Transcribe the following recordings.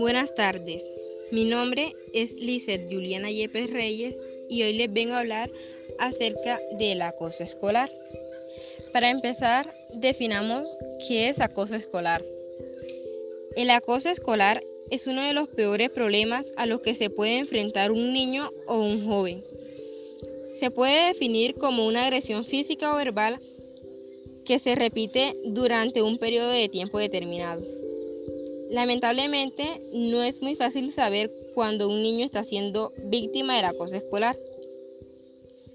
Buenas tardes, mi nombre es Lizeth Juliana Yepes Reyes y hoy les vengo a hablar acerca del acoso escolar. Para empezar, definamos qué es acoso escolar. El acoso escolar es uno de los peores problemas a los que se puede enfrentar un niño o un joven. Se puede definir como una agresión física o verbal que se repite durante un periodo de tiempo determinado. Lamentablemente, no es muy fácil saber cuando un niño está siendo víctima del acoso escolar.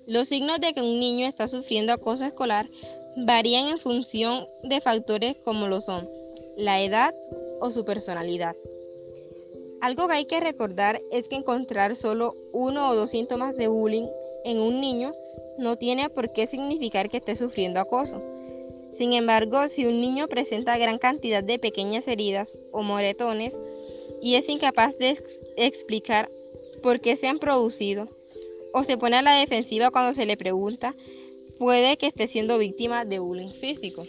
Los signos de que un niño está sufriendo acoso escolar varían en función de factores como lo son la edad o su personalidad. Algo que hay que recordar es que encontrar solo uno o dos síntomas de bullying en un niño no tiene por qué significar que esté sufriendo acoso. Sin embargo, si un niño presenta gran cantidad de pequeñas heridas o moretones y es incapaz de explicar por qué se han producido, o se pone a la defensiva cuando se le pregunta, puede que esté siendo víctima de bullying físico.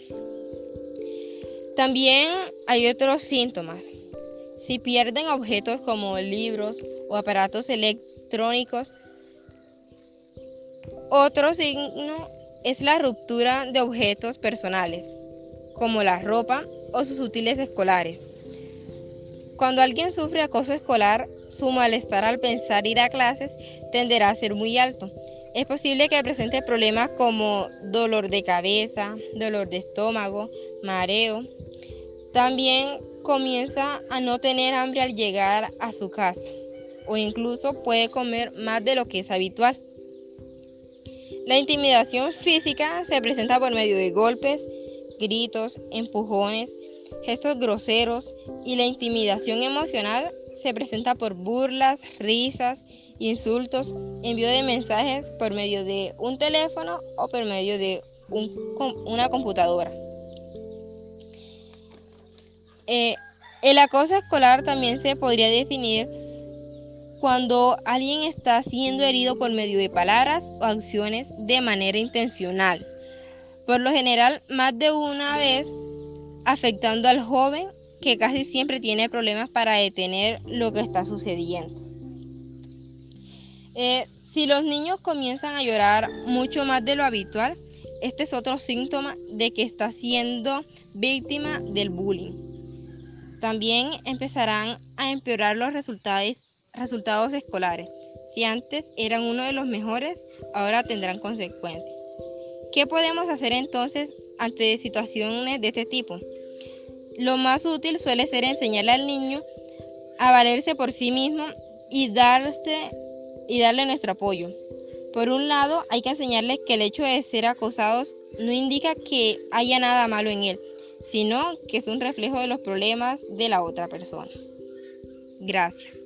También hay otros síntomas. Si pierden objetos como libros o aparatos electrónicos, otro signo es la ruptura de objetos personales, como la ropa o sus útiles escolares. Cuando alguien sufre acoso escolar, su malestar al pensar ir a clases tenderá a ser muy alto. Es posible que presente problemas como dolor de cabeza, dolor de estómago, mareo. También comienza a no tener hambre al llegar a su casa o incluso puede comer más de lo que es habitual. La intimidación física se presenta por medio de golpes, gritos, empujones, gestos groseros y la intimidación emocional se presenta por burlas, risas, insultos, envío de mensajes por medio de un teléfono o por medio de una computadora. Eh, el acoso escolar también se podría definir cuando alguien está siendo herido por medio de palabras o acciones de manera intencional. Por lo general, más de una vez afectando al joven que casi siempre tiene problemas para detener lo que está sucediendo. Eh, si los niños comienzan a llorar mucho más de lo habitual, este es otro síntoma de que está siendo víctima del bullying. También empezarán a empeorar los resultados resultados escolares. Si antes eran uno de los mejores, ahora tendrán consecuencias. ¿Qué podemos hacer entonces ante situaciones de este tipo? Lo más útil suele ser enseñarle al niño a valerse por sí mismo y, darse, y darle nuestro apoyo. Por un lado, hay que enseñarles que el hecho de ser acosados no indica que haya nada malo en él, sino que es un reflejo de los problemas de la otra persona. Gracias.